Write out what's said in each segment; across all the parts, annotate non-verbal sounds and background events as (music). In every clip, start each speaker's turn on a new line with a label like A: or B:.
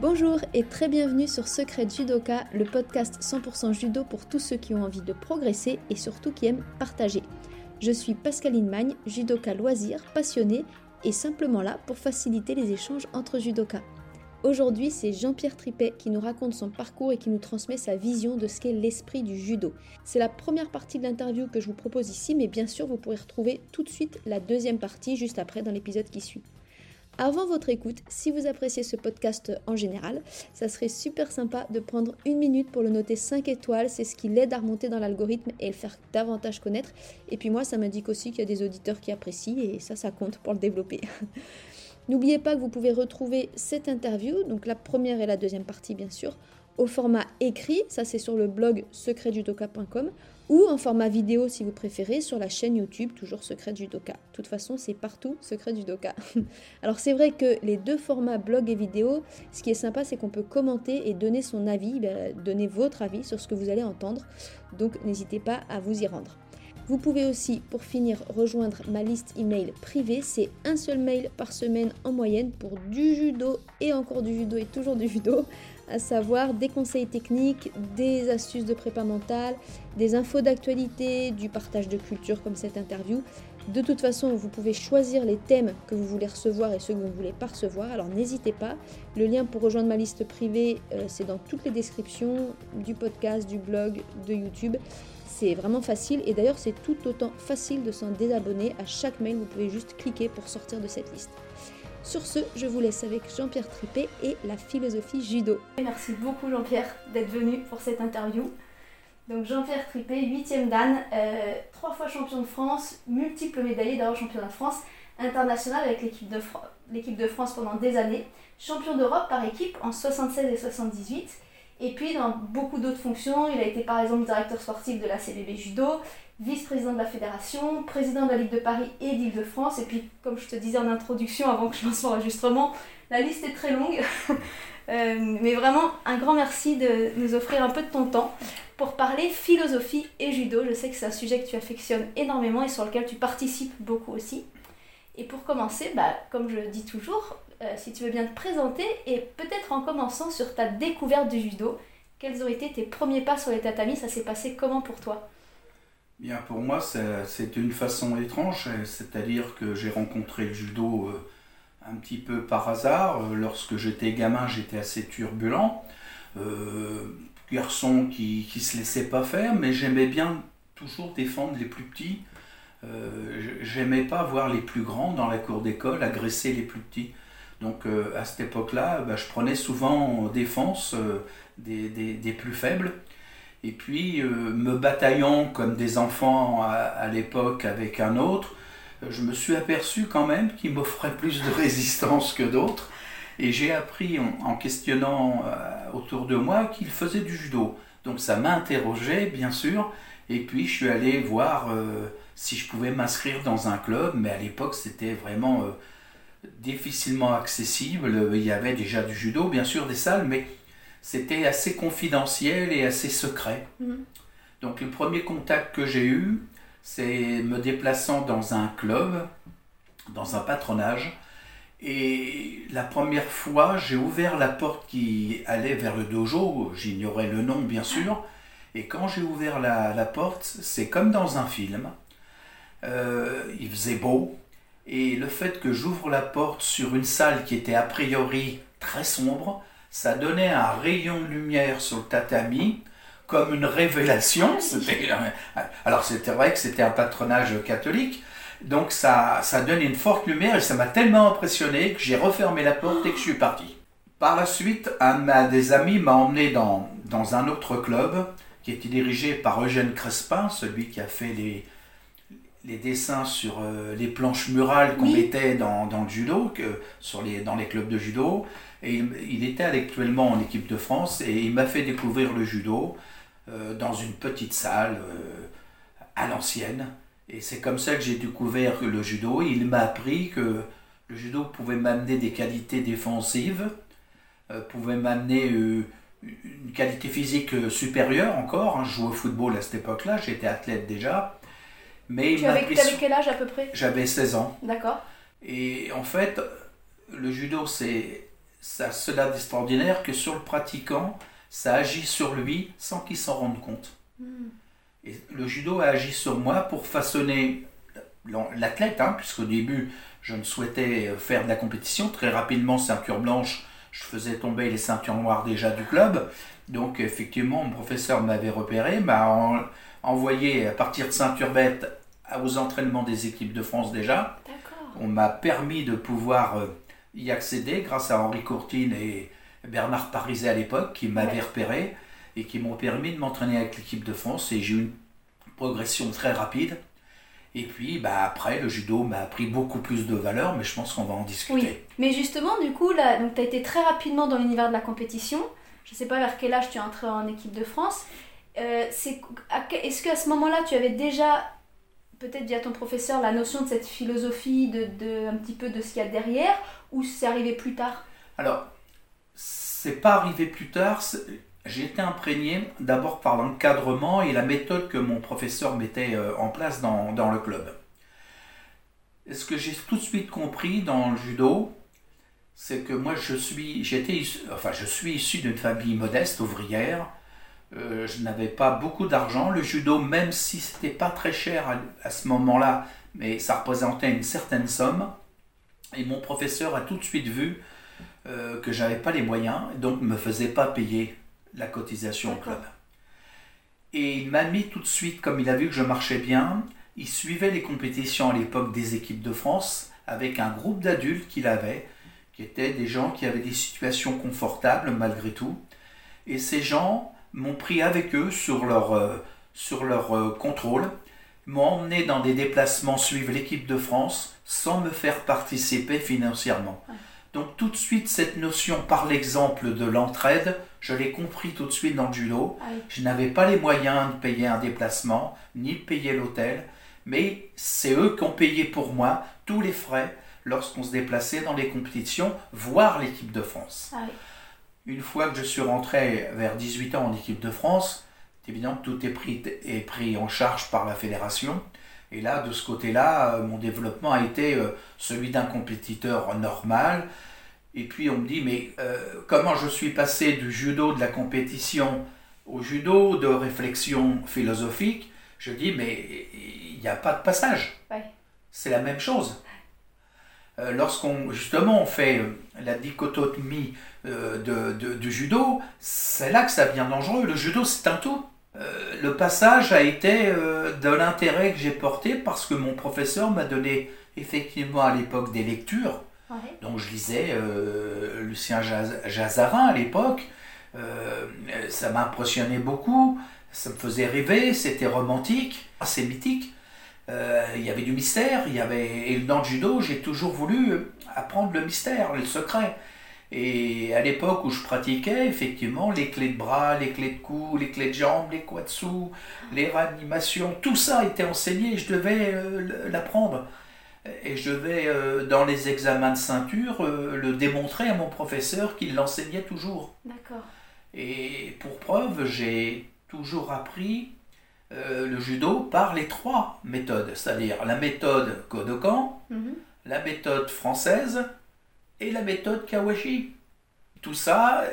A: Bonjour et très bienvenue sur Secret Judoka, le podcast 100% judo pour tous ceux qui ont envie de progresser et surtout qui aiment partager. Je suis Pascaline Magne, judoka loisir, passionnée et simplement là pour faciliter les échanges entre judokas. Aujourd'hui, c'est Jean-Pierre Tripet qui nous raconte son parcours et qui nous transmet sa vision de ce qu'est l'esprit du judo. C'est la première partie de l'interview que je vous propose ici, mais bien sûr, vous pourrez retrouver tout de suite la deuxième partie juste après dans l'épisode qui suit. Avant votre écoute, si vous appréciez ce podcast en général, ça serait super sympa de prendre une minute pour le noter 5 étoiles. C'est ce qui l'aide à remonter dans l'algorithme et le faire davantage connaître. Et puis moi, ça m'indique aussi qu'il y a des auditeurs qui apprécient et ça, ça compte pour le développer. (laughs) N'oubliez pas que vous pouvez retrouver cette interview, donc la première et la deuxième partie bien sûr, au format écrit, ça c'est sur le blog secretjudoka.com, ou en format vidéo si vous préférez sur la chaîne YouTube, toujours Secret Judoka. De toute façon, c'est partout Secret Judoka. (laughs) Alors c'est vrai que les deux formats blog et vidéo, ce qui est sympa, c'est qu'on peut commenter et donner son avis, ben, donner votre avis sur ce que vous allez entendre. Donc n'hésitez pas à vous y rendre. Vous pouvez aussi, pour finir, rejoindre ma liste email privée. C'est un seul mail par semaine en moyenne pour du judo et encore du judo et toujours du judo, à savoir des conseils techniques, des astuces de prépa mentale, des infos d'actualité, du partage de culture comme cette interview. De toute façon, vous pouvez choisir les thèmes que vous voulez recevoir et ceux que vous ne voulez pas recevoir. Alors n'hésitez pas. Le lien pour rejoindre ma liste privée, euh, c'est dans toutes les descriptions du podcast, du blog, de YouTube. C'est vraiment facile et d'ailleurs c'est tout autant facile de s'en désabonner. À chaque mail, vous pouvez juste cliquer pour sortir de cette liste. Sur ce, je vous laisse avec Jean-Pierre Tripet et la philosophie judo. Merci beaucoup Jean-Pierre d'être venu pour cette interview. Donc Jean-Pierre Tripet, 8ème Dan, euh, trois fois champion de France, multiple médaillé d'ailleurs champion de France international avec l'équipe de, de France pendant des années, champion d'Europe par équipe en 76 et 78 et puis, dans beaucoup d'autres fonctions, il a été par exemple directeur sportif de la CBB Judo, vice-président de la fédération, président de la Ligue de Paris et d'Île-de-France. Et puis, comme je te disais en introduction avant que je lance l'enregistrement, la liste est très longue. (laughs) Euh, mais vraiment, un grand merci de nous offrir un peu de ton temps pour parler philosophie et judo. Je sais que c'est un sujet que tu affectionnes énormément et sur lequel tu participes beaucoup aussi. Et pour commencer, bah, comme je dis toujours, euh, si tu veux bien te présenter et peut-être en commençant sur ta découverte du judo, quels ont été tes premiers pas sur les tatamis? Ça s'est passé comment pour toi?
B: Bien, pour moi, c'est une façon étrange, c'est-à-dire que j'ai rencontré le judo euh, un petit peu par hasard. Euh, lorsque j'étais gamin, j'étais assez turbulent, garçon qui ne se laissait pas faire, mais j'aimais bien toujours défendre les plus petits. j'aimais pas voir les plus grands dans la cour d'école agresser les plus petits. Donc euh, à cette époque-là, bah, je prenais souvent en défense euh, des, plus faibles. Et puis, euh, me bataillant comme des enfants à, l'époque avec un autre, je me suis aperçu quand même qu'il m'offrait plus de (laughs) résistance que d'autres. Et j'ai appris en, questionnant autour de moi qu'il faisait du judo. Donc ça m'a interrogé, bien sûr. Et puis je suis allé voir si je pouvais m'inscrire dans un club. Mais à l'époque, c'était vraiment difficilement accessible. Il y avait déjà du judo, bien sûr, des salles, mais c'était assez confidentiel et assez secret. Mhm. Donc le premier contact que j'ai eu, c'est me déplaçant dans un club, dans un patronage. Et la première fois, j'ai ouvert la porte qui allait vers le dojo, j'ignorais le nom bien sûr, et quand j'ai ouvert la, porte, c'est comme dans un film. Euh, il faisait beau, et le fait que j'ouvre la porte sur une salle qui était a priori très sombre, ça donnait un rayon de lumière sur le tatami, comme une révélation. (laughs) Alors c'était vrai que c'était un patronage catholique, donc ça, ça donnait une forte lumière et ça m'a tellement impressionné que j'ai refermé la porte et que je suis parti. Par la suite, un des amis m'a emmené dans, dans un autre club qui était dirigé par Eugène Crespin, celui qui a fait les, les dessins sur euh, les planches murales qu'on mettait dans, le judo, que, sur les, dans les clubs de judo. Et il, était actuellement en équipe de France et il m'a fait découvrir le judo euh, dans une petite salle euh, à l'ancienne. Et c'est comme ça que j'ai découvert le judo. Il m'a appris que le judo pouvait m'amener des qualités défensives, pouvait m'amener une qualité physique supérieure encore. Hein. Je jouais au football à cette époque-là, j'étais athlète déjà.
A: Mais tu avais, quel âge à peu près?
B: J'avais 16 ans.
A: D'accord.
B: Et en fait, le judo, c'est ça cela d'extraordinaire que sur le pratiquant, ça agit sur lui sans qu'il s'en rende compte.
A: Hmm.
B: Et le judo a agi sur moi pour façonner l'athlète, hein, puisqu'au début, je ne souhaitais faire de la compétition. Très rapidement, ceinture blanche, je faisais tomber les ceintures noires déjà du club. Donc, effectivement, mon professeur m'avait repéré, m'a envoyé à partir de ceinture bête aux entraînements des équipes de France déjà. On m'a permis de pouvoir euh, y accéder grâce à Henri Courtine et Bernard Pariset à l'époque qui m'avaient repéré et qui m'ont permis de m'entraîner avec l'équipe de France et j'ai eu une progression très rapide. Et puis bah, après, le judo m'a appris beaucoup plus de valeur, mais je pense qu'on va en discuter. Oui,
A: mais justement, du coup, tu as été très rapidement dans l'univers de la compétition. Je ne sais pas vers quel âge tu es entré en équipe de France. Euh, Est-ce qu'à ce moment-là, tu avais déjà peut-être via ton professeur la notion de cette philosophie, de, de un petit peu de ce qu'il y a derrière, ou c'est arrivé plus tard
B: Alors, c'est pas arrivé plus tard. J'ai été imprégné d'abord par l'encadrement et la méthode que mon professeur mettait euh, en place dans, dans le club. Ce que j'ai tout de suite compris dans le judo, c'est que moi je suis, j'étais, enfin je suis issu d'une famille modeste, ouvrière, euh, je n'avais pas beaucoup d'argent. Le judo, même si c'était pas très cher à, ce moment-là, mais ça représentait une certaine somme. Et mon professeur a tout de suite vu euh, que j'avais pas les moyens, donc ne me faisait pas payer la cotisation au club. Et il m'a mis tout de suite, comme il a vu que je marchais bien, il suivait les compétitions à l'époque des équipes de France avec un groupe d'adultes qu'il avait, qui étaient des gens qui avaient des situations confortables malgré tout. Et ces gens, m'ont pris avec eux sur leur, euh, sur leur euh, contrôle, m'ont emmené dans des déplacements suivre l'équipe de France sans me faire participer financièrement. Donc tout de suite, cette notion par l'exemple de l'entraide, je l'ai compris tout de suite dans le judo.
A: Ah
B: je n'avais pas les moyens de payer un déplacement, ni de payer l'hôtel, mais c'est eux qui ont payé pour moi tous les frais lorsqu'on se déplaçait dans les compétitions, voire l'équipe de France.
A: Ah
B: une fois que je suis rentré vers 18 ans en équipe de France, c'est évident que tout est pris, est pris en charge par la fédération. Et là, de ce côté-là, euh, mon développement a été euh, celui d'un compétiteur normal. Et puis on me dit, mais euh, comment je suis passé du judo de la compétition au judo de réflexion philosophique? Je dis, mais il n'y a pas de passage. C'est la même chose. Lorsqu'on, justement, on fait la dichotomie euh, de, du judo, c'est là que ça devient dangereux. Le judo, c'est un tout. Euh, le passage a été euh, de l'intérêt que j'ai porté parce que mon professeur m'a donné effectivement à l'époque des lectures. Donc je lisais Lucien Jazarin à l'époque. ça m'impressionnait beaucoup, ça me faisait rêver, c'était romantique, assez mythique. Il y avait du mystère, il y avait... et dans le judo, j'ai toujours voulu apprendre le mystère, le secret. Et à l'époque où je pratiquais, effectivement, les clés de bras, les clés de cou, les clés de jambes, les quatsu, les réanimations, tout ça était enseigné, je devais euh, l'apprendre. Et je devais, euh, dans les examens de ceinture, euh, le démontrer à mon professeur qu'il l'enseignait toujours.
A: D'accord.
B: Et pour preuve, j'ai toujours appris le judo par les trois méthodes, c'est-à-dire la méthode Kodokan,
A: mhm.
B: la méthode française et la méthode Kawashi. Tout ça,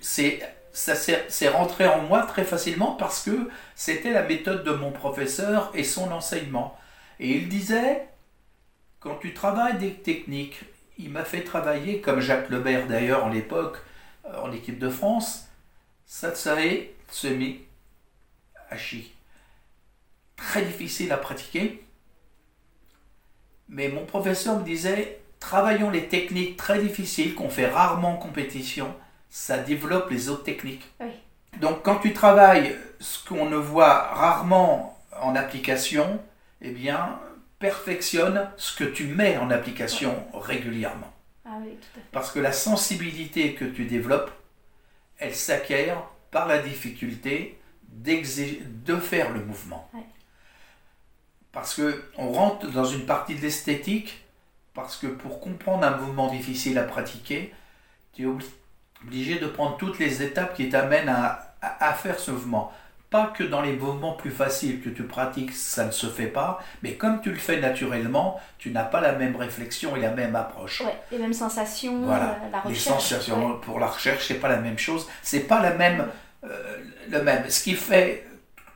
B: c'est ça s'est rentré en moi très facilement parce que c'était la méthode de mon professeur et son enseignement. Et il disait, quand tu travailles des techniques, il m'a fait travailler, comme Jacques Lebert d'ailleurs en l'époque, euh, en équipe de France, Satsae Semi Hachi. Très difficile à pratiquer, mais mon professeur me disait, travaillons les techniques très difficiles qu'on fait rarement en compétition, ça développe les autres techniques. Donc quand tu travailles ce qu'on ne voit rarement en application, eh bien, perfectionne ce que tu mets en application régulièrement.
A: Ah
B: Parce que la sensibilité que tu développes, elle s'acquiert par la difficulté de faire le mouvement. Parce que on rentre dans une partie de l'esthétique parce que pour comprendre un mouvement difficile à pratiquer, tu es obligé de prendre toutes les étapes qui t'amènent à, faire ce mouvement. pas que dans les mouvements plus faciles que tu pratiques, ça ne se fait pas, mais comme tu le fais naturellement, tu n'as pas la même réflexion et la même approche.
A: Ouais, les mêmes sensations,
B: Voilà.
A: euh, la
B: Les
A: recherche.
B: sensations
A: ouais.
B: pour la recherche, c'est pas la même chose. C'est pas la même, euh, le même. Ce qui fait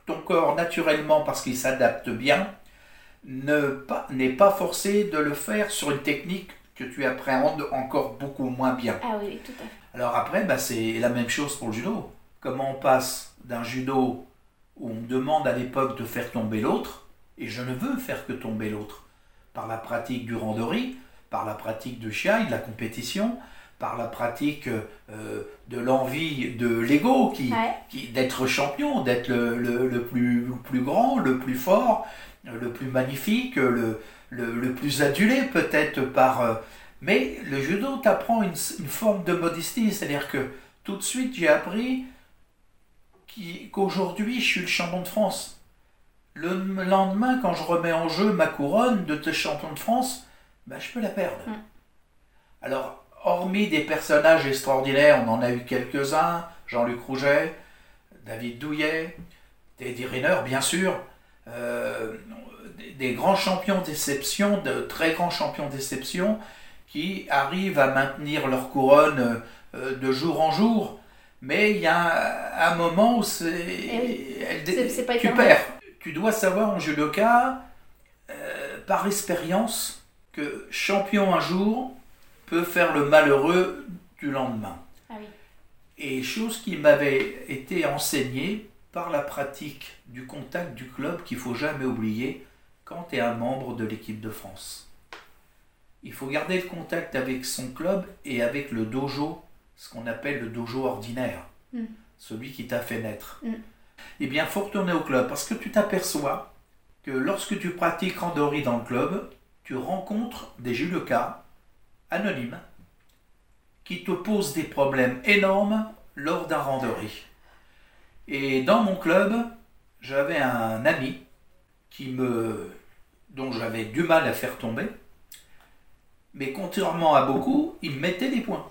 B: ton corps naturellement parce qu'il s'adapte bien, ne pas- n'est pas forcé de le faire sur une technique que tu appréhendes encore beaucoup moins bien.
A: Ah oui, oui, tout à fait.
B: Alors après, bah, c'est la même chose pour le judo. Comment on passe d'un judo où on me demande à l'époque de faire tomber l'autre, et je ne veux faire que tomber l'autre, par la pratique du randori, par la pratique du shiai, de la compétition, par la pratique euh, de l'envie de l'ego, qui,
A: Ouais.
B: qui- d'être champion, d'être le, le- le plus, le plus grand, le plus fort, le plus magnifique, le, le, le plus adulé peut-être par... euh, mais le judo t'apprend une, une forme de modestie, c'est-à-dire que tout de suite j'ai appris qu'aujourd'hui je suis le champion de France. Le lendemain, quand je remets en jeu ma couronne de champion de France, ben, je peux la perdre.
A: Mm.
B: Alors, hormis des personnages extraordinaires, on en a eu quelques-uns, Jean-Luc Rouget, David Douillet, Teddy Riner, bien sûr, euh, des, grands champions d'exception, de très grands champions d'exception, qui arrivent à maintenir leur couronne euh, de jour en jour. Mais il y a un, moment où c'est,
A: oui. c'est pas
B: tu
A: éternel.
B: perds. Tu dois savoir en judoka, euh, par expérience, que champion un jour peut faire le malheureux du lendemain.
A: Ah oui.
B: Et chose qui m'avait été enseignée par la pratique du contact du club qu'il faut jamais oublier quand tu es un membre de l'équipe de France. Il faut garder le contact avec son club et avec le dojo, ce qu'on appelle le dojo ordinaire,
A: Mm.
B: celui qui t'a fait naître.
A: Mm.
B: Eh bien, faut retourner au club parce que tu t'aperçois que lorsque tu pratiques randori dans le club, tu rencontres des judokas anonymes qui te posent des problèmes énormes lors d'un randori. Et dans mon club, j'avais un ami qui me, dont j'avais du mal à faire tomber, mais contrairement à beaucoup, il me mettait des points.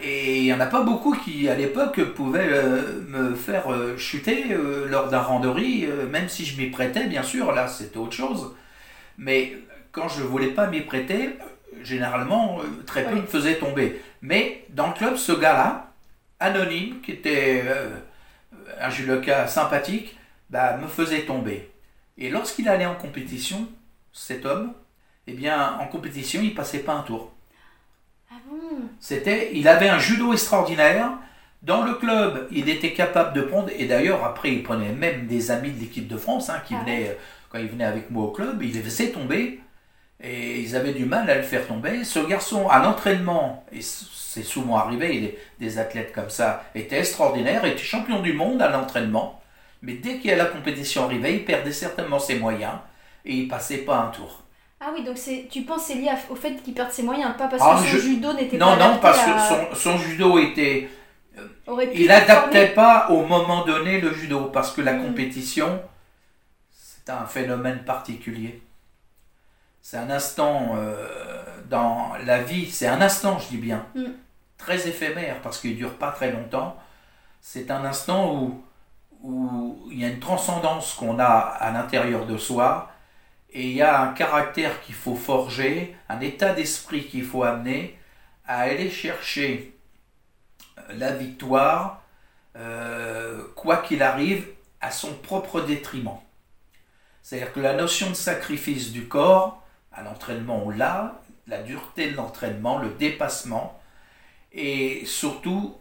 B: Et il n'y en a pas beaucoup qui, à l'époque, pouvaient euh, me faire euh, chuter euh, lors d'un randori, même si je m'y prêtais, bien sûr, là c'était autre chose. Mais quand je ne voulais pas m'y prêter, généralement, très peu
A: Oui.
B: me faisaient tomber. Mais dans le club, ce gars-là, anonyme, qui était euh, un judoka sympathique, bah, me faisait tomber. Et lorsqu'il allait en compétition, cet homme, eh bien, en compétition, il passait pas un tour.
A: Ah bon?
B: C'était, il avait un judo extraordinaire. Dans le club, il était capable de prendre, et d'ailleurs après, il prenait même des amis de l'équipe de France hein, qui
A: Ah
B: venaient, euh, quand il venait avec moi au club, il les faisait tomber, et ils avaient du mal à le faire tomber. Ce garçon, à l'entraînement, et c'est souvent arrivé, des, athlètes comme ça, était extraordinaire, était champion du monde à l'entraînement, mais dès qu'il y a la compétition arrivée, il perdait certainement ses moyens, et il passait pas un tour.
A: Ah oui, donc tu penses que c'est lié au fait qu'il perd ses moyens, pas parce
B: Ah,
A: que son
B: je-
A: judo n'était
B: Non,
A: pas
B: non,
A: adapté
B: parce
A: à-
B: que son, son judo était
A: pu
B: Il n'adaptait pas au moment donné le judo parce que la
A: Mm.
B: compétition, c'est un phénomène particulier. C'est un instant euh, dans la vie, c'est un instant, je dis bien,
A: Mm.
B: très éphémère parce qu'il ne dure pas très longtemps. C'est un instant où, où il y a une transcendance qu'on a à l'intérieur de soi et il y a un caractère qu'il faut forger, un état d'esprit qu'il faut amener à aller chercher la victoire, euh, quoi qu'il arrive, à son propre détriment. C'est-à-dire que la notion de sacrifice du corps, à l'entraînement, on l'a, la dureté de l'entraînement, le dépassement, et surtout,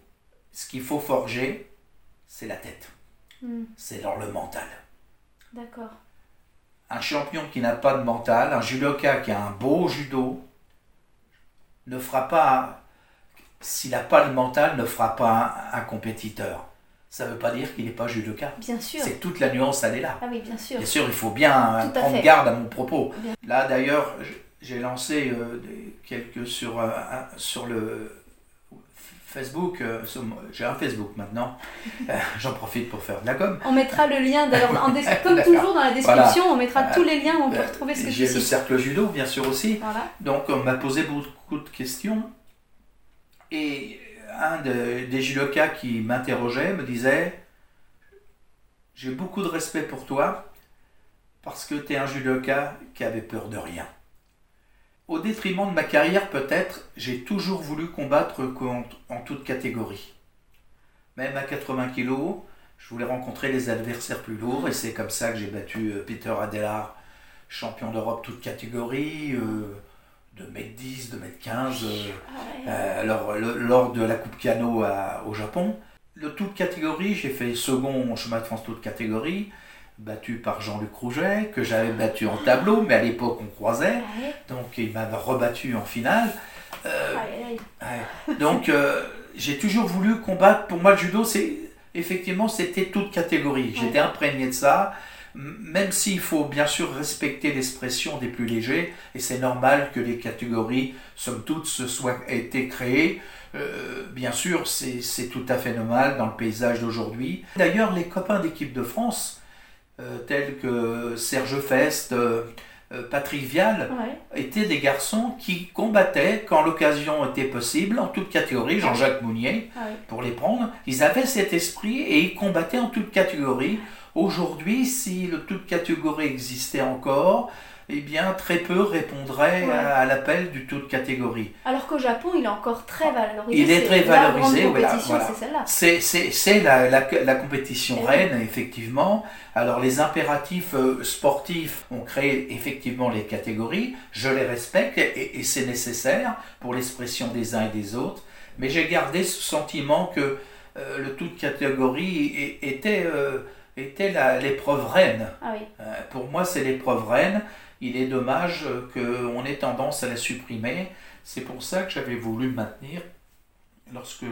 B: ce qu'il faut forger, c'est la tête,
A: Hmm,
B: c'est dans le mental.
A: D'accord.
B: Un champion qui n'a pas de mental, un judoka qui a un beau judo, ne fera pas, s'il n'a pas le mental, ne fera pas un, un compétiteur. Ça ne veut pas dire qu'il n'est pas judoka.
A: Bien sûr.
B: C'est toute la nuance, elle est là.
A: Ah oui, bien sûr.
B: Bien sûr, il faut bien euh, prendre
A: fait.
B: garde à mon propos.
A: Bien.
B: Là, d'ailleurs, j'ai lancé euh, quelques sur, euh, sur le Facebook. euh, j'ai un Facebook maintenant. (laughs) Euh, J'en profite pour faire de la com.
A: On mettra le lien, d'ailleurs, (laughs) comme toujours dans la description, on mettra tous les liens où on peut retrouver ce que
B: J'ai le cercle judo, bien sûr aussi.
A: Voilà.
B: Donc, on m'a posé beaucoup de questions. Et un de- des judokas qui m'interrogeait me disait j'ai beaucoup de respect pour toi parce que tu es un judoka qui avait peur de rien. Au détriment de ma carrière, peut-être, j'ai toujours voulu combattre en toute catégorie. Même à 80 kg, je voulais rencontrer les adversaires plus lourds et c'est comme ça que j'ai battu euh, Peter Adelard, champion d'Europe toute catégorie, euh, de m 10, de m 15, alors, lors de la Coupe Piano au Japon. Le toute catégorie, j'ai fait second chemin de France toute catégorie, battu par Jean-Luc Rouget, que j'avais battu en tableau, mais à l'époque on croisait, donc il m'avait rebattu en finale. Euh, donc j'ai toujours voulu combattre, pour moi le judo c'est effectivement, c'était toute catégorie. J'étais imprégné de ça, même s'il faut bien sûr respecter l'expression des plus légers, et c'est normal que les catégories, somme toute, se soient été créées. Euh, bien sûr, c'est tout à fait normal dans le paysage d'aujourd'hui. D'ailleurs, les copains d'équipe de France, euh, tels que Serge Fest, euh, euh, Patrick Vial étaient des garçons qui combattaient quand l'occasion était possible, en toute catégorie, Jean-Jacques Mounier, pour les prendre. Ils avaient cet esprit et ils combattaient en toute catégorie. Aujourd'hui, si le toute catégorie existait encore, eh bien, très peu répondraient à, l'appel du taux de catégorie.
A: Alors qu'au Japon, il est encore très valorisé.
B: Il est, très valorisé, voilà. C'est C'est la, la, la, compétition eh reine, effectivement. Alors, les impératifs euh, sportifs ont créé effectivement les catégories. Je les respecte et, c'est nécessaire pour l'expression des uns et des autres. Mais j'ai gardé ce sentiment que euh, le tout de catégorie était, euh, était l'épreuve reine.
A: Ah oui.
B: pour moi, c'est l'épreuve reine il est dommage qu'on ait tendance à la supprimer. C'est pour ça que j'avais voulu maintenir, lorsque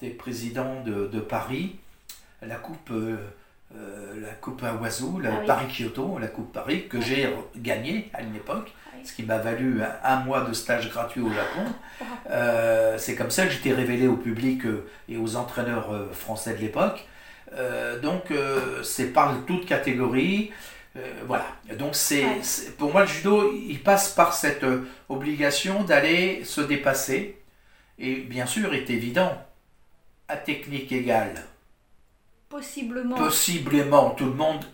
B: été président de, Paris, la coupe, euh, euh, la coupe à oiseaux, la ah Paris-Kyoto, la coupe Paris, que j'ai gagnée à une époque, ah ce qui m'a valu un, mois de stage gratuit au Japon. (laughs) Euh, c'est comme ça que j'étais révélé au public et aux entraîneurs français de l'époque. Donc c'est par toute catégorie. Euh, voilà. Donc c'est, pour moi le judo, il passe par cette euh, obligation d'aller se dépasser. Et bien sûr, est évident, à technique égale.
A: Possiblement.
B: Possiblement, tout le monde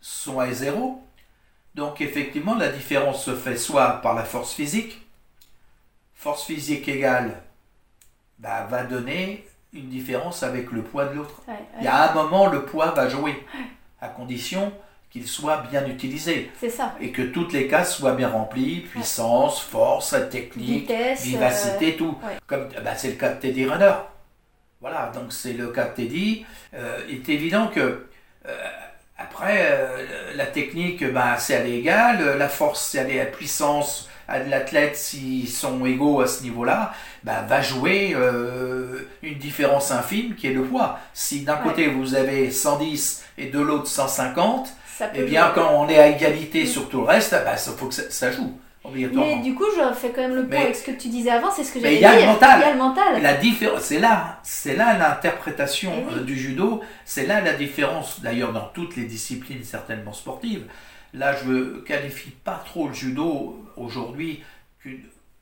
B: sont à zéro. Donc effectivement, la différence se fait soit par la force physique. Force physique égale bah, va donner une différence avec le poids de l'autre. Il y a un moment, le poids va jouer, à condition qu'il soit bien utilisé.
A: C'est ça.
B: Et que toutes les cases soient bien remplies, puissance, force, technique, vivacité, euh, tout. Comme bah, c'est le cas de Teddy Runner. Voilà, donc c'est le cas de Teddy. Euh, il est évident que euh, après, la technique, bah, c'est à l'égal, la force, c'est à la puissance l'athlète, s'ils sont égaux à ce niveau-là, bah, va jouer une différence infime qui est le poids. Si d'un côté vous avez 110 et de l'autre 150, eh bien, quand on est à égalité sur tout le reste, il bah, faut que ça, joue.
A: Mais du coup, je fais quand même le point avec ce que tu disais avant, c'est ce que j'allais
B: dire.
A: Il
B: y a le mental. La différence, c'est là, c'est là l'interprétation eh euh, du judo. C'est là la différence, d'ailleurs, dans toutes les disciplines certainement sportives. Là, je ne qualifie pas trop le judo aujourd'hui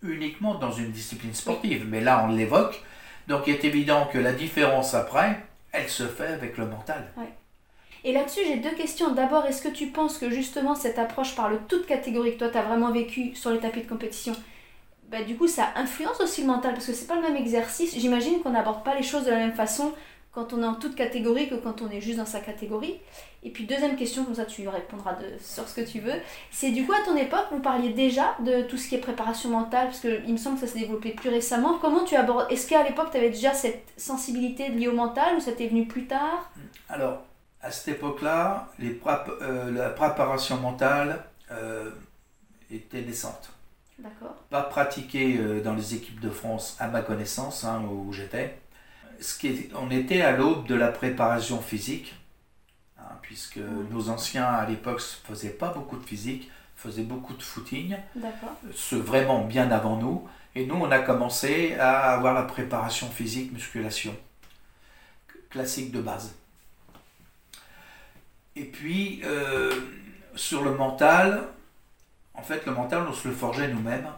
B: uniquement dans une discipline sportive, mais là, on l'évoque. Donc, il est évident que la différence après, elle se fait avec le mental.
A: Et là-dessus, j'ai deux questions. D'abord, est-ce que tu penses que justement cette approche par le toute catégorie que toi tu as vraiment vécu sur les tapis de compétition, bah, du coup ça influence aussi le mental? Parce que c'est pas le même exercice. J'imagine qu'on n'aborde pas les choses de la même façon quand on est en toute catégorie que quand on est juste dans sa catégorie. Et puis deuxième question, comme ça tu répondras de, sur ce que tu veux, c'est du coup à ton époque, vous parliez déjà de tout ce qui est préparation mentale, parce qu'il me semble que ça s'est développé plus récemment. Comment tu abordes Est-ce qu'à l'époque tu avais déjà cette sensibilité liée au mental ou ça t'est venu plus tard?
B: Alors, à cette époque-là, euh, la préparation mentale euh, était naissante.
A: D'accord.
B: Pas pratiquée euh, dans les équipes de France, à ma connaissance, hein, où j'étais. On était à l'aube de la préparation physique, hein, puisque nos anciens à l'époque ne faisaient pas beaucoup de physique, faisaient beaucoup de footing, ce vraiment bien avant nous. Et nous, on a commencé à avoir la préparation physique, musculation, classique de base. Et puis, euh, sur le mental, en fait, le mental, on se le forgeait nous-mêmes.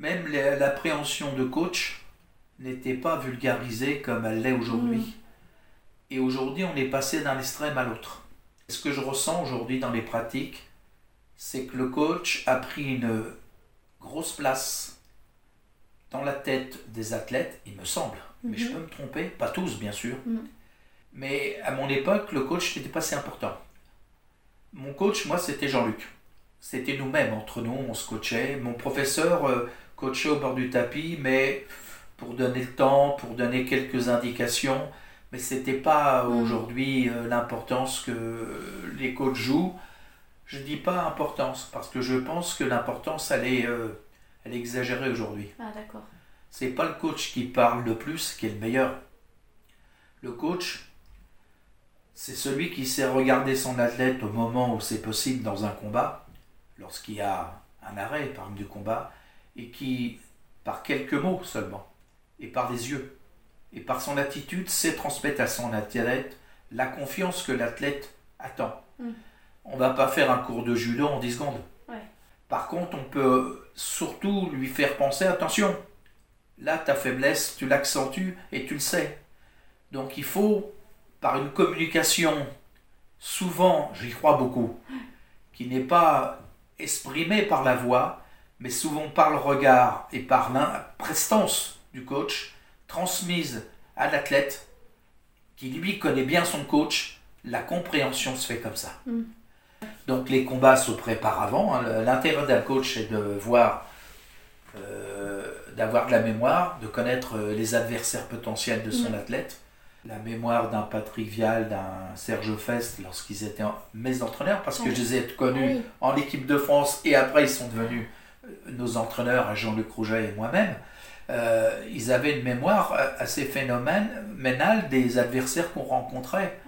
B: Même, l'appréhension de coach n'était pas vulgarisée comme elle l'est aujourd'hui. Et aujourd'hui, on est passé d'un extrême à l'autre. Ce que je ressens aujourd'hui dans les pratiques, c'est que le coach a pris une grosse place dans la tête des athlètes, il me semble. Mais je
A: Mhm.
B: peux me tromper, pas tous bien sûr.
A: Mhm.
B: Mais à mon époque, le coach n'était pas si important. Mon coach, moi, c'était Jean-Luc. C'était nous-mêmes, entre nous, on se coachait. Mon professeur euh, coachait au bord du tapis, mais pour donner le temps, pour donner quelques indications. Mais c'était pas
A: Mhm.
B: aujourd'hui euh, l'importance que les coachs jouent. Je dis pas importance, parce que je pense que l'importance, elle est, euh, elle est exagérée aujourd'hui.
A: Ah, d'accord.
B: C'est pas le coach qui parle le plus qui est le meilleur. Le coach, c'est celui qui sait regarder son athlète au moment où c'est possible dans un combat, lorsqu'il y a un arrêt par exemple du combat, et qui, par quelques mots seulement, et par les yeux, et par son attitude, sait transmettre à son athlète la confiance que l'athlète attend.
A: Mm.
B: On va pas faire un cours de judo en 10 secondes.
A: Ouais.
B: Par contre, on peut surtout lui faire penser, attention, là ta faiblesse, tu l'accentues et tu le sais. Donc il faut, par une communication, souvent, j'y crois beaucoup, qui n'est pas exprimée par la voix, mais souvent par le regard et par la prestance du coach, transmise à l'athlète, qui lui connaît bien son coach, la compréhension se fait comme ça.
A: Mm.
B: Donc les combats se préparent avant. hein. L'intérêt d'un coach est de voir, euh, d'avoir de la mémoire, de connaître euh, les adversaires potentiels de son
A: Mm.
B: athlète. La mémoire d'un Patrick Vial, d'un Serge Fest lorsqu'ils étaient en- mes entraîneurs, parce que je les ai connus
A: Oui.
B: en équipe de France et après ils sont devenus euh, nos entraîneurs, Jean-Luc Rouget et moi-même. Euh, ils avaient une mémoire euh, assez phénoménale des adversaires qu'on rencontrait.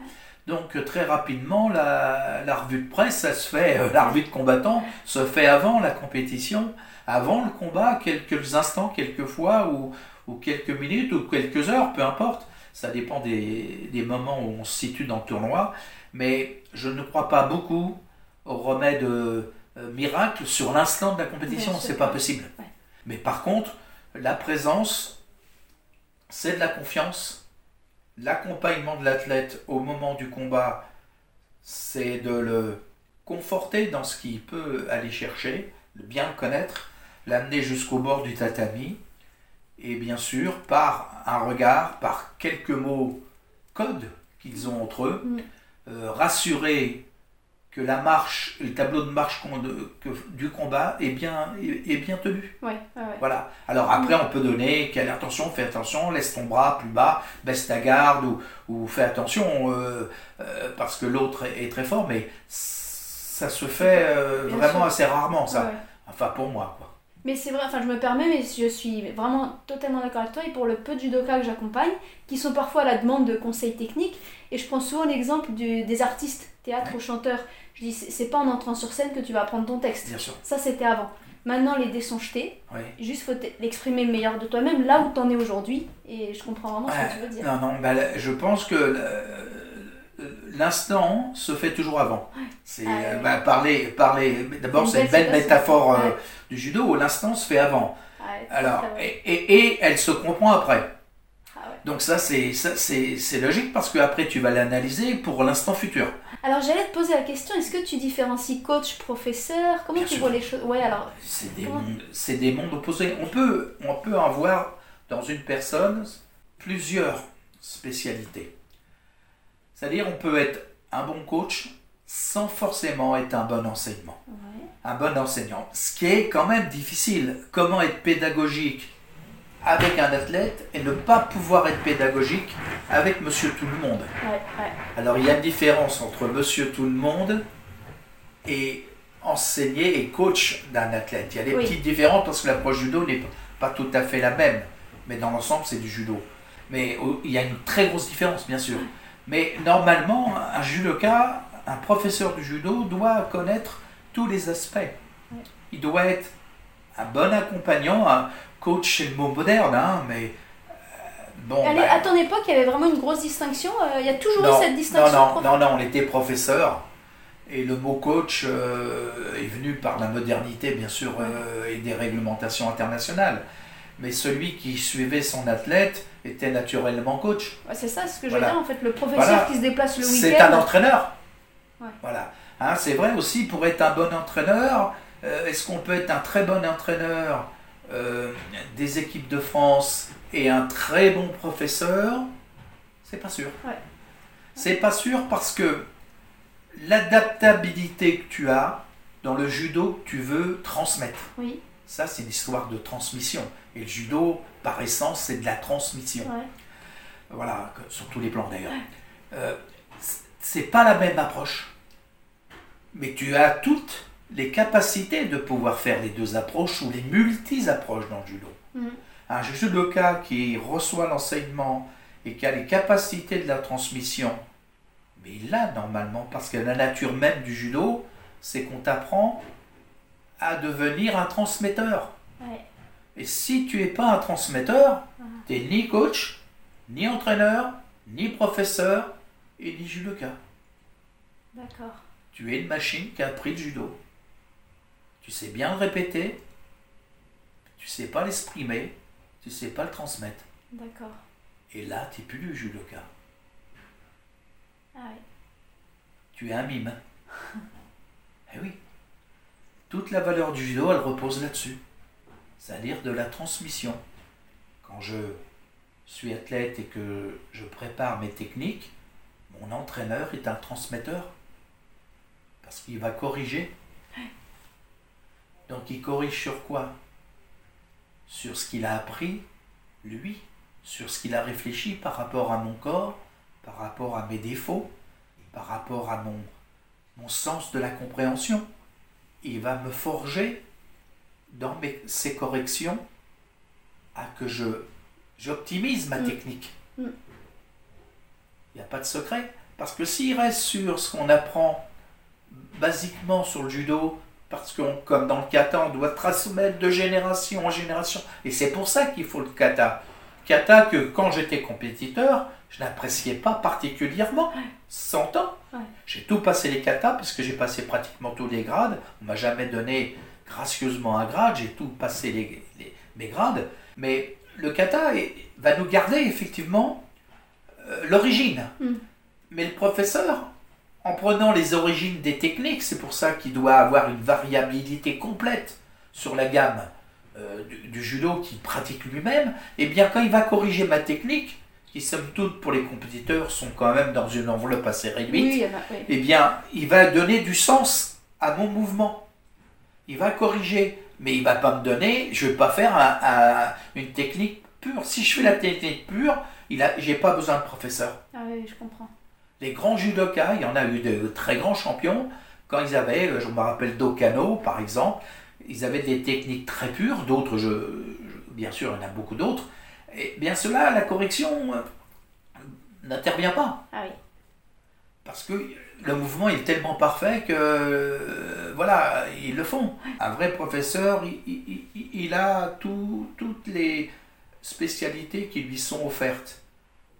B: Donc euh, très rapidement, la, la revue de presse, ça se fait, la revue de combattants se fait avant la compétition, avant le combat, quelques instants, quelques fois, ou, ou quelques minutes, ou quelques heures, peu importe. Ça dépend des, des moments où on se situe dans le tournoi. Mais je ne crois pas beaucoup au remède euh, miracle sur l'instant de la compétition. C'est pas possible.
A: Ouais.
B: Mais par contre, la présence, c'est de la confiance. L'accompagnement de l'athlète au moment du combat, c'est de le conforter dans ce qu'il peut aller chercher, de bien le connaître, l'amener jusqu'au bord du tatami, et bien sûr, par un regard, par quelques mots codes qu'ils ont entre eux,
A: Mm.
B: euh, rassurer que la marche, le tableau de marche que- du combat est bien, est, est bien tenu.
A: Ouais, ouais, ouais.
B: Voilà. Alors après, on peut donner quelle attention, fais attention, laisse ton bras plus bas, baisse ta garde ou, ou fais attention euh, euh, parce que l'autre est, est très fort, mais ça se fait euh, vraiment
A: sûr.
B: assez rarement, ça.
A: Ouais.
B: Enfin, pour moi, quoi.
A: Mais c'est vrai, enfin je me permets, mais je suis vraiment totalement d'accord avec toi et pour le peu de judokas que j'accompagne, qui sont parfois à la demande de conseils techniques, et je prends souvent l'exemple des artistes, théâtre ou chanteurs. Je dis, c'est pas en entrant sur scène que tu vas apprendre ton texte.
B: Bien sûr.
A: Ça c'était avant. Maintenant les dés sont jetés,
B: Oui.
A: juste faut l'exprimer le meilleur de toi-même là où t'en es aujourd'hui, et je comprends vraiment ce que tu veux dire.
B: Non, non, bah, je pense que euh, l'instant se fait toujours avant. C'est
A: Ah,
B: euh, bah, parler, parler. D'abord,
A: C'est une
B: belle métaphore euh,
A: Ouais.
B: du judo. L'instant se fait avant.
A: Ouais,
B: Alors, et, et elle se comprend après.
A: Ah.
B: Donc ça, c'est logique parce que après tu vas l'analyser pour l'instant futur.
A: Alors j'allais te poser la question, est-ce que tu différencies coach, professeur? Comment
B: Bien
A: tu
B: sûr.
A: vois les choses Ouais, alors.
B: C'est des, mondes- c'est des mondes opposés. On peut, on peut avoir dans une personne plusieurs spécialités. C'est-à-dire, on peut être un bon coach sans forcément être un bon enseignement.
A: Ouais.
B: Un bon enseignant. Ce qui est quand même difficile. Comment être pédagogique avec un athlète et ne pas pouvoir être pédagogique avec monsieur tout le monde.
A: Ouais, ouais.
B: Alors, il y a une différence entre monsieur tout le monde et enseigner et coach d'un athlète. Il y a des
A: Oui.
B: petites différences parce que l'approche judo n'est pas tout à fait la même. Mais dans l'ensemble, c'est du judo. Mais il y a une très grosse différence, bien sûr. Mais normalement, un judoka, un professeur du judo doit connaître tous les aspects. Il doit être un bon accompagnant, un coach, c'est le mot moderne, hein, mais euh, bon.
A: Allez,
B: bah,
A: à ton époque, il y avait vraiment une grosse distinction. euh, Il y a toujours eu cette distinction.
B: Non, non, non, non, on était professeur. Et le mot coach euh, est venu par la modernité, bien sûr, euh, et des réglementations internationales. Mais celui qui suivait son athlète était naturellement coach.
A: c'est ça ce que
B: Voilà.
A: je veux dire en fait, le professeur qui se déplace le
B: C'est
A: week-end.
B: un entraîneur.
A: Ouais.
B: Voilà. Hein, c'est vrai aussi, pour être un bon entraîneur, euh, est-ce qu'on peut être un très bon entraîneur euh, des équipes de France et un très bon professeur C'est pas sûr.
A: Ouais.
B: C'est pas sûr parce que l'adaptabilité que tu as dans le judo que tu veux transmettre,
A: Oui,
B: ça c'est une histoire de transmission. Et le judo, par essence, c'est de la transmission.
A: ouais.
B: Voilà, sur tous les plans d'ailleurs. Euh, c'est pas la même approche. Mais tu as toutes les capacités de pouvoir faire les deux approches ou les multi-approches dans le judo.
A: Mhm.
B: Un judoka qui reçoit l'enseignement et qui a les capacités de la transmission, mais il l'a normalement, parce que la nature même du judo, c'est qu'on t'apprend à devenir un transmetteur.
A: Ouais.
B: Et si tu n'es pas un transmetteur, tu n'es ni coach, ni entraîneur, ni professeur et ni judoka.
A: D'accord.
B: Tu es une machine qui a appris le judo. Tu sais bien le répéter, tu sais pas l'exprimer, tu sais pas le transmettre.
A: D'accord.
B: Et là, tu n'es plus le judoka.
A: Ah ouais.
B: Tu es un mime. (laughs) eh oui. Toute la valeur du judo, elle repose là-dessus. C'est-à-dire de la transmission. Quand je suis athlète et que je prépare mes techniques, mon entraîneur est un transmetteur. Parce qu'il va corriger. Donc il corrige sur quoi? Sur ce qu'il a appris, lui, sur ce qu'il a réfléchi par rapport à mon corps, par rapport à mes défauts, par rapport à mon, mon sens de la compréhension. Il va me forger dans mes, ces corrections à que je j'optimise ma
A: Mm.
B: technique. Il
A: Mm.
B: n'y a pas de secret. Parce que s'il reste sur ce qu'on apprend basiquement sur le judo, parce qu'on, comme dans le kata, on doit transmettre de génération en génération. Et c'est pour ça qu'il faut le kata. Kata que quand j'étais compétiteur, je n'appréciais pas particulièrement. 100 ans.
A: Ouais.
B: J'ai tout passé les katas parce que j'ai passé pratiquement tous les grades. On m'a jamais donné gracieusement un grade. J'ai tout passé les, les- mes grades. Mais le kata est- va nous garder effectivement euh, l'origine.
A: Mm.
B: Mais le professeur, en prenant les origines des techniques, c'est pour ça qu'il doit avoir une variabilité complète sur la gamme euh, du, du judo qu'il pratique lui-même, et bien quand il va corriger ma technique, qui somme toute pour les compétiteurs sont quand même dans une enveloppe assez réduite,
A: Oui, oui.
B: eh bien, il va donner du sens à mon mouvement. Il va corriger, mais il va pas me donner, je vais pas faire un- un- une technique pure. Si je fais la technique pure, il a, j'ai pas besoin de professeur.
A: Ah oui, je comprends.
B: Les grands judokas, il y en a eu de très grands champions, quand ils avaient, euh, je me rappelle d'Okano par exemple, ils avaient des techniques très pures, d'autres, je, je- bien sûr, il y en a beaucoup d'autres, et bien cela, la correction euh, n'intervient pas.
A: Ah oui.
B: Parce que le mouvement est tellement parfait que, euh, voilà, ils le font. Un vrai professeur, il, il- il- il a tout- toutes les spécialités qui lui sont offertes.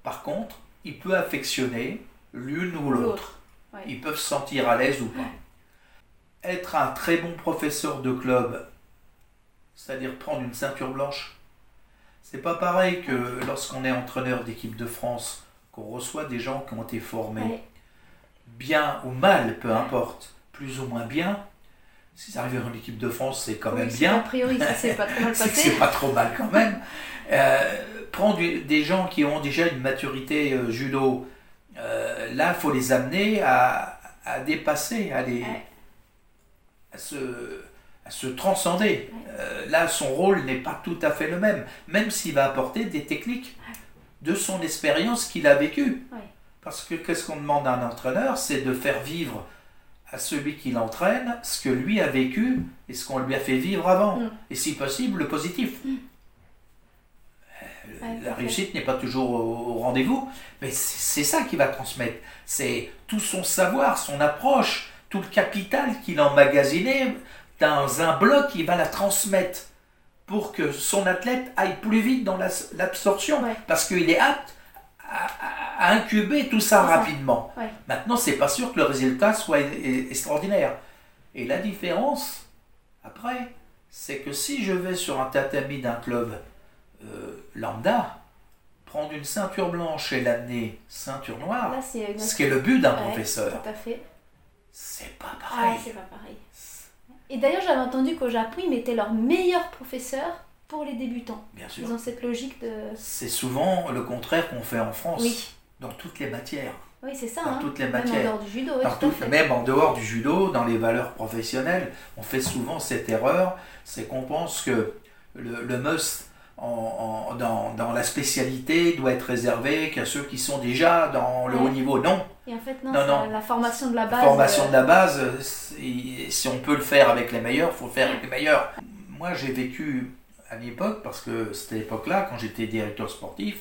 B: Par contre, il peut affectionner l'une ou l'autre.
A: Ouais.
B: Ils peuvent se sentir à l'aise ou pas. (laughs) Être un très bon professeur de club, c'est-à-dire prendre une ceinture blanche, c'est pas pareil que lorsqu'on est entraîneur d'équipe de France, qu'on reçoit des gens qui ont été formés
A: Ouais.
B: bien ou mal, peu importe, plus ou moins bien. Si ça arrive en équipe de France, c'est quand
A: Oui,
B: même
A: c'est-
B: bien.
A: A priori, ça s'est pas trop mal (laughs)
B: C'est
A: passé.
B: c'est pas trop mal quand même. (laughs) Euh, prendre des gens qui ont déjà une maturité euh, judo, euh, là, il faut les amener à, à dépasser, à, les,
A: Ouais.
B: à, se, à se transcender. Euh, là, son rôle n'est pas tout à fait le même, même s'il va apporter des techniques de son expérience qu'il a vécue. Parce que qu'est-ce qu'on demande à un entraîneur C'est de faire vivre à celui qui l'entraîne ce que lui a vécu et ce qu'on lui a fait vivre avant.
A: Mm.
B: Et si possible, le positif. Euh,
A: Ouais,
B: La réussite n'est pas toujours au, au rendez-vous, mais c'est ça qu'il va transmettre. C'est tout son savoir, son approche, tout le capital qu'il a emmagasiné dans un bloc, il va la transmettre pour que son athlète aille plus vite dans l'absorption,
A: Ouais.
B: parce qu'il est apte à, incuber tout ça
A: C'est ça.
B: rapidement.
A: Ouais.
B: Maintenant, c'est pas sûr que le résultat soit e- e- extraordinaire. Et la différence, après, c'est que si je vais sur un tatami d'un club euh, lambda, prendre une ceinture blanche et l'amener ceinture noire,
A: Là, c'est une
B: ce qui est le but d'un
A: Ouais,
B: professeur,
A: Tout à fait.
B: c'est pas
A: Ah,
B: pareil.
A: c'est pas pareil. Et d'ailleurs, j'avais entendu qu'au Japon, ils mettaient leurs meilleurs professeurs pour les débutants.
B: Bien sûr.
A: Ils ont cette logique de.
B: C'est souvent le contraire qu'on fait en France,
A: Oui,
B: dans toutes les matières.
A: oui c'est ça.
B: Dans
A: hein.
B: toutes les
A: Même en
B: matières.
A: dehors du judo, oui,
B: Dans
A: tout à
B: tout-
A: fait.
B: même en dehors du judo, dans les valeurs professionnelles, on fait souvent cette erreur, c'est qu'on pense que le, le must en- en- dans, dans la spécialité doit être réservé qu'à ceux qui sont déjà dans le
A: Ouais.
B: haut niveau. Non,
A: Et en fait, non,
B: Non,
A: la formation de la
B: la
A: base.
B: formation
A: euh,
B: de la base, euh, si on peut le faire avec les meilleurs, il faut le faire avec les meilleurs. Moi, j'ai vécu à l'époque, parce que c'était l'époque-là, quand j'étais directeur sportif,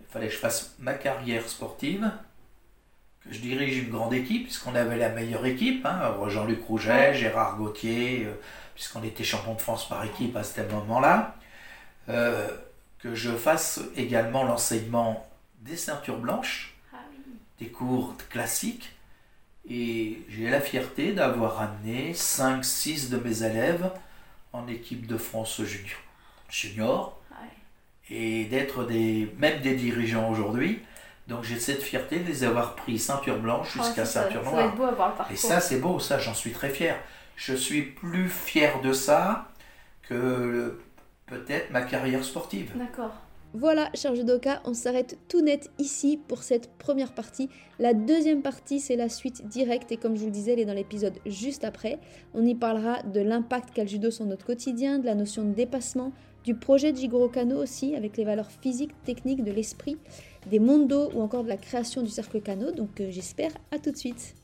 B: il fallait que je fasse ma carrière sportive, que je dirige une grande équipe, puisqu'on avait la meilleure équipe, hein, Jean-Luc Rouget, Gérard Gauthier, euh, puisqu'on était champion de France par équipe à ce moment-là, euh, que je fasse également l'enseignement des ceintures blanches,
A: Ah oui.
B: des cours classiques, et j'ai la fierté d'avoir amené 5-6 de mes élèves en équipe de France junior, junior
A: Ouais.
B: et d'être des, même des dirigeants aujourd'hui. Donc j'ai cette fierté de les avoir pris ceinture blanche jusqu'à
A: ça,
B: ceinture
A: ça
B: noire.
A: beau à voir le parcours.
B: Et ça c'est beau, ça j'en suis très fier. Je suis plus fier de ça que peut-être ma carrière sportive.
A: D'accord.
C: Voilà, cher judoka, on s'arrête tout net ici pour cette première partie. La deuxième partie, c'est la suite directe et comme je vous le disais, elle est dans l'épisode juste après. On y parlera de l'impact qu'a le judo sur notre quotidien, de la notion de dépassement, du projet de Jigoro Kano aussi, avec les valeurs physiques, techniques, de l'esprit, des mondos ou encore de la création du cercle Kano. Donc euh, j'espère à tout de suite.